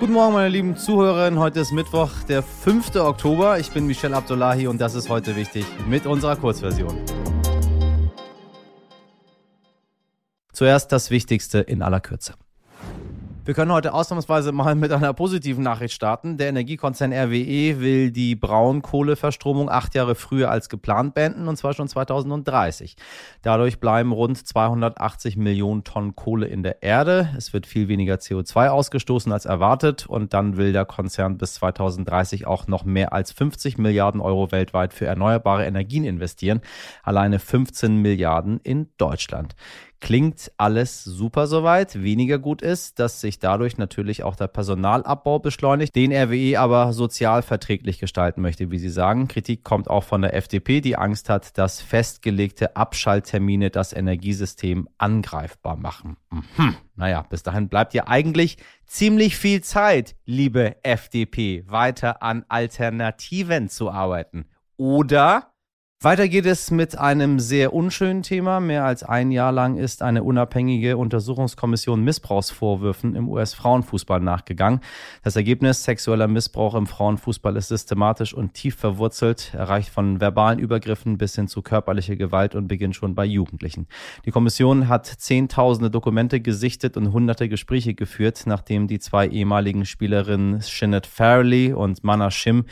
Guten Morgen, meine lieben Zuhörerinnen. Heute ist Mittwoch, der 5. Oktober. Ich bin Michel Abdullahi und das ist heute wichtig mit unserer Kurzversion. Zuerst das Wichtigste in aller Kürze. Wir können heute ausnahmsweise mal mit einer positiven Nachricht starten. Der Energiekonzern RWE will die Braunkohleverstromung acht Jahre früher als geplant beenden, und zwar schon 2030. Dadurch bleiben rund 280 Millionen Tonnen Kohle in der Erde. Es wird viel weniger CO2 ausgestoßen als erwartet und dann will der Konzern bis 2030 auch noch mehr als 50 Milliarden Euro weltweit für erneuerbare Energien investieren. Alleine 15 Milliarden in Deutschland. Klingt alles super soweit. Weniger gut ist, dass sich dadurch natürlich auch der Personalabbau beschleunigt, den RWE aber sozial verträglich gestalten möchte, wie Sie sagen. Kritik kommt auch von der FDP, die Angst hat, dass festgelegte Abschalttermine das Energiesystem angreifbar machen. Mhm. Naja, bis dahin bleibt ja eigentlich ziemlich viel Zeit, liebe FDP, weiter an Alternativen zu arbeiten. Oder weiter geht es mit einem sehr unschönen Thema. Mehr als ein Jahr lang ist eine unabhängige Untersuchungskommission Missbrauchsvorwürfen im US-Frauenfußball nachgegangen. Das Ergebnis sexueller Missbrauch im Frauenfußball ist systematisch und tief verwurzelt, erreicht von verbalen Übergriffen bis hin zu körperlicher Gewalt und beginnt schon bei Jugendlichen. Die Kommission hat zehntausende Dokumente gesichtet und hunderte Gespräche geführt, nachdem die zwei ehemaligen Spielerinnen Shinnet Farley und Mana Shim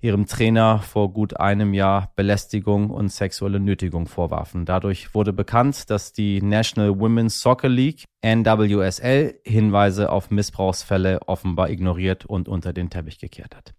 ihrem Trainer vor gut einem Jahr Belästigung und sexuelle Nötigung vorwarfen. Dadurch wurde bekannt, dass die National Women's Soccer League NWSL Hinweise auf Missbrauchsfälle offenbar ignoriert und unter den Teppich gekehrt hat.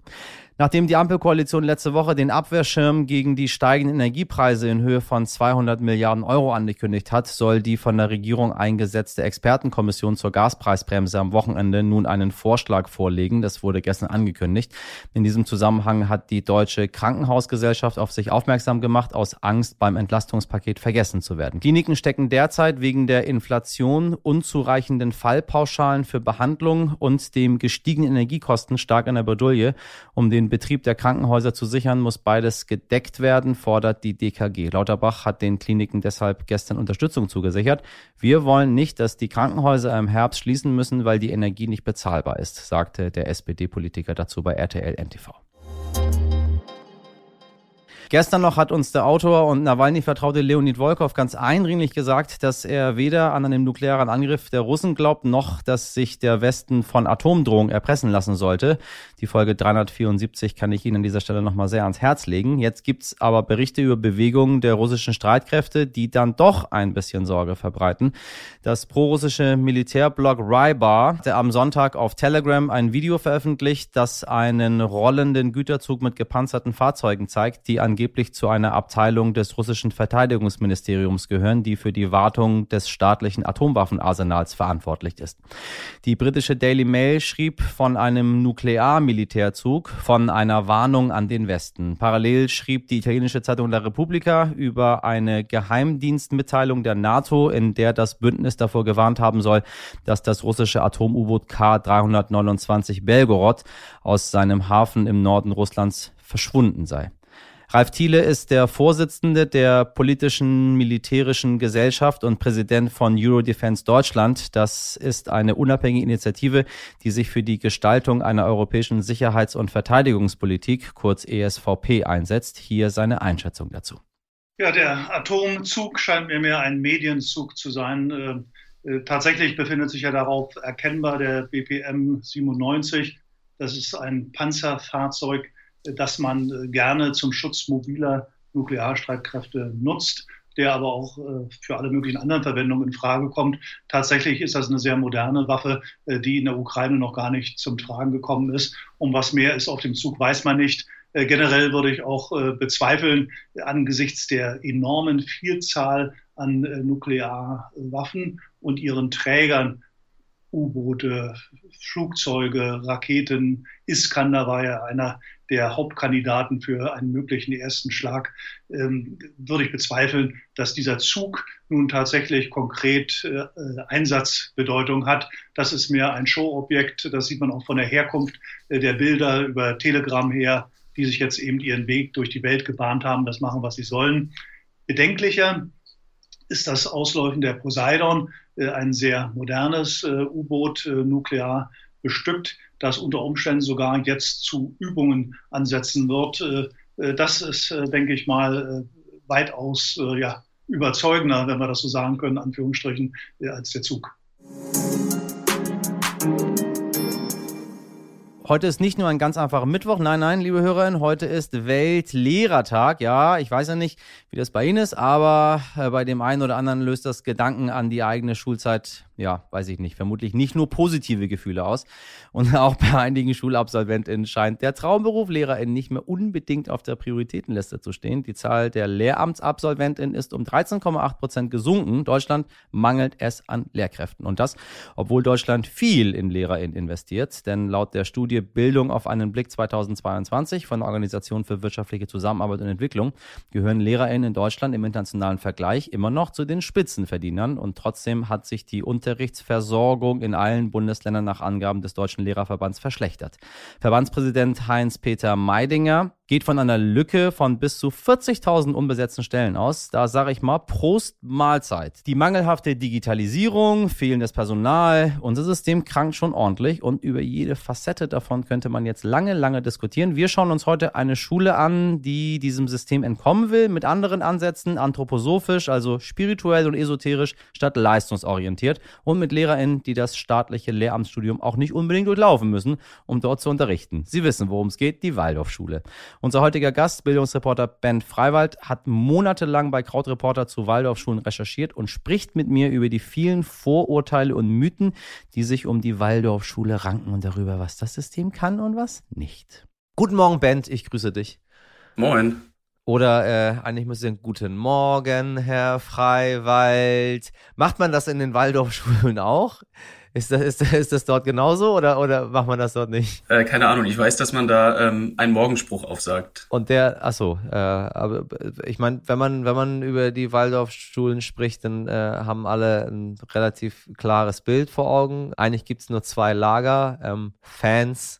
Nachdem die Ampelkoalition letzte Woche den Abwehrschirm gegen die steigenden Energiepreise in Höhe von 200 Milliarden Euro angekündigt hat, soll die von der Regierung eingesetzte Expertenkommission zur Gaspreisbremse am Wochenende nun einen Vorschlag vorlegen. Das wurde gestern angekündigt. In diesem Zusammenhang hat die Deutsche Krankenhausgesellschaft auf sich aufmerksam gemacht, aus Angst beim Entlastungspaket vergessen zu werden. Kliniken stecken derzeit wegen der Inflation, unzureichenden Fallpauschalen für Behandlung und dem gestiegenen Energiekosten stark in der Bredouille, um den Betrieb der Krankenhäuser zu sichern, muss beides gedeckt werden, fordert die DKG. Lauterbach hat den Kliniken deshalb gestern Unterstützung zugesichert. Wir wollen nicht, dass die Krankenhäuser im Herbst schließen müssen, weil die Energie nicht bezahlbar ist, sagte der SPD-Politiker dazu bei RTL NTV. Gestern noch hat uns der Autor und Nawalny-Vertraute Leonid Volkov ganz eindringlich gesagt, dass er weder an einen nuklearen Angriff der Russen glaubt, noch dass sich der Westen von Atomdrohungen erpressen lassen sollte. Die Folge 374 kann ich Ihnen an dieser Stelle nochmal sehr ans Herz legen. Jetzt gibt's aber Berichte über Bewegungen der russischen Streitkräfte, die dann doch ein bisschen Sorge verbreiten. Das prorussische Militärblog Rybar hat am Sonntag auf Telegram ein Video veröffentlicht, das einen rollenden Güterzug mit gepanzerten Fahrzeugen zeigt, die an angeblich zu einer Abteilung des russischen Verteidigungsministeriums gehören, die für die Wartung des staatlichen Atomwaffenarsenals verantwortlich ist. Die britische Daily Mail schrieb von einem Nuklearmilitärzug, von einer Warnung an den Westen. Parallel schrieb die italienische Zeitung La Repubblica über eine Geheimdienstmitteilung der NATO, in der das Bündnis davor gewarnt haben soll, dass das russische Atom-U-Boot K-329 Belgorod aus seinem Hafen im Norden Russlands verschwunden sei. Ralf Thiele ist der Vorsitzende der politischen militärischen Gesellschaft und Präsident von Eurodefense Deutschland. Das ist eine unabhängige Initiative, die sich für die Gestaltung einer europäischen Sicherheits- und Verteidigungspolitik, kurz ESVP, einsetzt. Hier seine Einschätzung dazu. Ja, der Atomzug scheint mir mehr ein Medienzug zu sein. Äh, äh tatsächlich befindet sich ja darauf erkennbar der BPM 97. Das ist ein Panzerfahrzeug, das man äh, gerne zum Schutz mobiler Nuklearstreitkräfte nutzt, der aber auch äh, für alle möglichen anderen Verwendungen in Frage kommt. Tatsächlich ist das eine sehr moderne Waffe, äh, die in der Ukraine noch gar nicht zum Tragen gekommen ist. Um was mehr ist auf dem Zug, weiß man nicht. Generell würde ich auch bezweifeln, angesichts der enormen Vielzahl an Nuklearwaffen und ihren Trägern, U-Boote, Flugzeuge, Raketen. Iskander war ja einer der Hauptkandidaten für einen möglichen ersten Schlag, ähm, würde ich bezweifeln, dass dieser Zug nun tatsächlich konkret äh, Einsatzbedeutung hat. Das ist mehr ein Showobjekt. Das sieht man auch von der Herkunft äh, der Bilder über Telegram her, die sich jetzt eben ihren Weg durch die Welt gebahnt haben, das machen, was sie sollen. Bedenklicher ist das Ausläufen der Poseidon, ein sehr modernes äh, U-Boot, äh, nuklear bestückt, das unter Umständen sogar jetzt zu Übungen ansetzen wird. Das ist, denke ich mal, weitaus ja, überzeugender, wenn wir das so sagen können, Anführungsstrichen, als der Zug. Heute ist nicht nur ein ganz einfacher Mittwoch, nein, nein, liebe Hörerinnen, heute ist Weltlehrertag. Ja, ich weiß ja nicht, wie das bei Ihnen ist, aber äh, bei dem einen oder anderen löst das Gedanken an die eigene Schulzeit ja, weiß ich nicht, vermutlich nicht nur positive Gefühle aus. Und auch bei einigen Schulabsolventinnen scheint der Traumberuf Lehrerin nicht mehr unbedingt auf der Prioritätenliste zu stehen. Die Zahl der Lehramtsabsolventinnen ist um 13,8 Prozent gesunken. Deutschland mangelt es an Lehrkräften. Und das, obwohl Deutschland viel in Lehrerinnen investiert. Denn laut der Studie Bildung auf einen Blick 2022 von der Organisation für wirtschaftliche Zusammenarbeit und Entwicklung gehören Lehrerinnen in Deutschland im internationalen Vergleich immer noch zu den Spitzenverdienern. Und trotzdem hat sich die Unter Unterrichtsversorgung in allen Bundesländern nach Angaben des Deutschen Lehrerverbands verschlechtert. Verbandspräsident Heinz-Peter Meidinger geht von einer Lücke von bis zu 40.000 unbesetzten Stellen aus. Da sage ich mal Prost Mahlzeit. Die mangelhafte Digitalisierung, fehlendes Personal, unser System krankt schon ordentlich und über jede Facette davon könnte man jetzt lange, lange diskutieren. Wir schauen uns heute eine Schule an, die diesem System entkommen will, mit anderen Ansätzen, anthroposophisch, also spirituell und esoterisch statt leistungsorientiert und mit LehrerInnen, die das staatliche Lehramtsstudium auch nicht unbedingt durchlaufen müssen, um dort zu unterrichten. Sie wissen, worum es geht, die Waldorfschule. Unser heutiger Gast, Bildungsreporter Ben Freiwald, hat monatelang bei Krautreporter zu Waldorfschulen recherchiert und spricht mit mir über die vielen Vorurteile und Mythen, die sich um die Waldorfschule ranken und darüber, was das System kann und was nicht. Guten Morgen, Ben, ich grüße dich. Moin. Oder äh, eigentlich müsste ich Guten Morgen, Herr Freiwald. Macht man das in den Waldorfschulen auch? Ist das, ist, ist das dort genauso oder, oder macht man das dort nicht? Äh, keine Ahnung, ich weiß, dass man da ähm, einen Morgenspruch aufsagt. Und der, achso, äh, aber ich meine, wenn man, wenn man über die Waldorfschulen spricht, dann äh, haben alle ein relativ klares Bild vor Augen. Eigentlich gibt es nur zwei Lager, ähm, Fans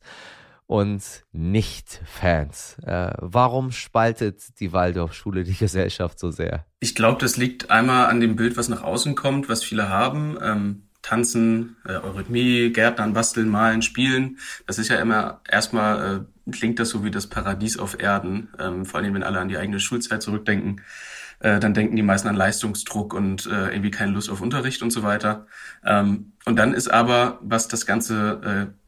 und Nicht-Fans. Äh, warum spaltet die Waldorfschule die Gesellschaft so sehr? Ich glaube, das liegt einmal an dem Bild, was nach außen kommt, was viele haben. Ähm, Tanzen, äh, Eurythmie, Gärtnern, Basteln, Malen, Spielen. Das ist ja immer erstmal äh, klingt das so wie das Paradies auf Erden. Ähm, vor allem, wenn alle an die eigene Schulzeit zurückdenken, äh, dann denken die meisten an Leistungsdruck und äh, irgendwie keine Lust auf Unterricht und so weiter. Ähm, und dann ist aber, was das Ganze äh,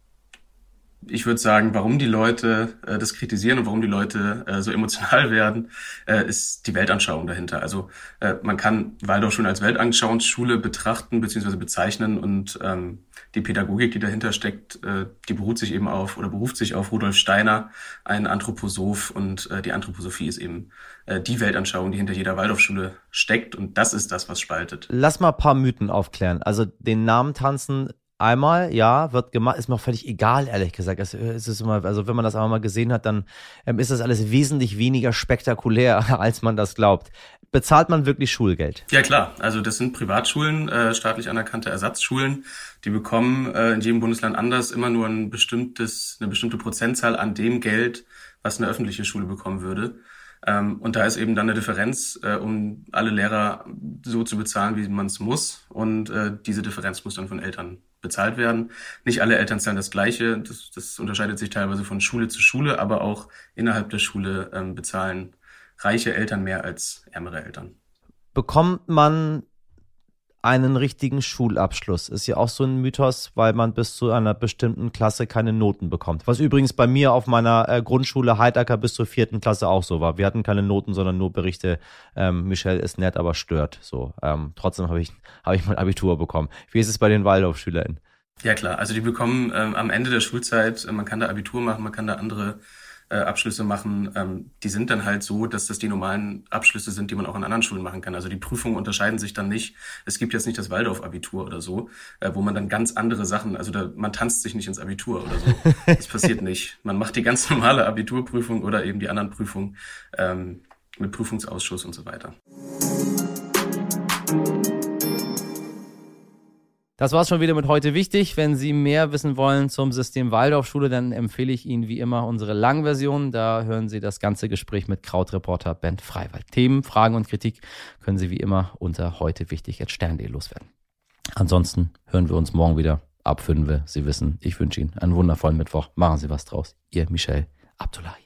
ich würde sagen, warum die Leute äh, das kritisieren und warum die Leute äh, so emotional werden, äh, ist die Weltanschauung dahinter. Also äh, man kann Waldorf schon als Weltanschauungsschule betrachten bzw. bezeichnen und ähm, die Pädagogik, die dahinter steckt, äh, die beruht sich eben auf oder beruft sich auf Rudolf Steiner, ein Anthroposoph und äh, die Anthroposophie ist eben äh, die Weltanschauung, die hinter jeder Waldorfschule steckt und das ist das, was spaltet. Lass mal paar Mythen aufklären. Also den Namen tanzen einmal, ja, wird gemacht, ist mir auch völlig egal, ehrlich gesagt. Es, es ist immer, also wenn man das einmal mal gesehen hat, dann ähm, ist das alles wesentlich weniger spektakulär, als man das glaubt. Bezahlt man wirklich Schulgeld? Ja klar, also das sind Privatschulen, äh, staatlich anerkannte Ersatzschulen. Die bekommen äh, in jedem Bundesland anders immer nur ein bestimmtes, eine bestimmte Prozentzahl an dem Geld, was eine öffentliche Schule bekommen würde. Ähm, und da ist eben dann eine Differenz, äh, um alle Lehrer so zu bezahlen, wie man es muss. Und äh, diese Differenz muss dann von Eltern bezahlt werden. Nicht alle Eltern zahlen das Gleiche. Das, das unterscheidet sich teilweise von Schule zu Schule, aber auch innerhalb der Schule ähm, bezahlen reiche Eltern mehr als ärmere Eltern. Bekommt man einen richtigen Schulabschluss. Ist ja auch so ein Mythos, weil man bis zu einer bestimmten Klasse keine Noten bekommt. Was übrigens bei mir auf meiner äh, Grundschule Heidacker bis zur vierten Klasse auch so war. Wir hatten keine Noten, sondern nur Berichte. Ähm, Michelle ist nett, aber stört. So. Ähm, trotzdem habe ich, hab ich mein Abitur bekommen. Wie ist es bei den Waldorfschülern? Ja klar, also die bekommen ähm, am Ende der Schulzeit, äh, man kann da Abitur machen, man kann da andere äh, Abschlüsse machen, ähm, die sind dann halt so, dass das die normalen Abschlüsse sind, die man auch an anderen Schulen machen kann. Also die Prüfungen unterscheiden sich dann nicht. Es gibt jetzt nicht das Waldorf-Abitur oder so, äh, wo man dann ganz andere Sachen, also da, man tanzt sich nicht ins Abitur oder so. Das passiert nicht. Man macht die ganz normale Abiturprüfung oder eben die anderen Prüfungen ähm, mit Prüfungsausschuss und so weiter. Das war's schon wieder mit heute wichtig. Wenn Sie mehr wissen wollen zum System Waldorfschule, dann empfehle ich Ihnen wie immer unsere Langversion. Da hören Sie das ganze Gespräch mit Krautreporter Ben Freiwald. Themen, Fragen und Kritik können Sie wie immer unter heute wichtig at stern.de loswerden. Ansonsten hören wir uns morgen wieder. ab 5. Sie wissen, ich wünsche Ihnen einen wundervollen Mittwoch. Machen Sie was draus. Ihr Michel Abdullahi.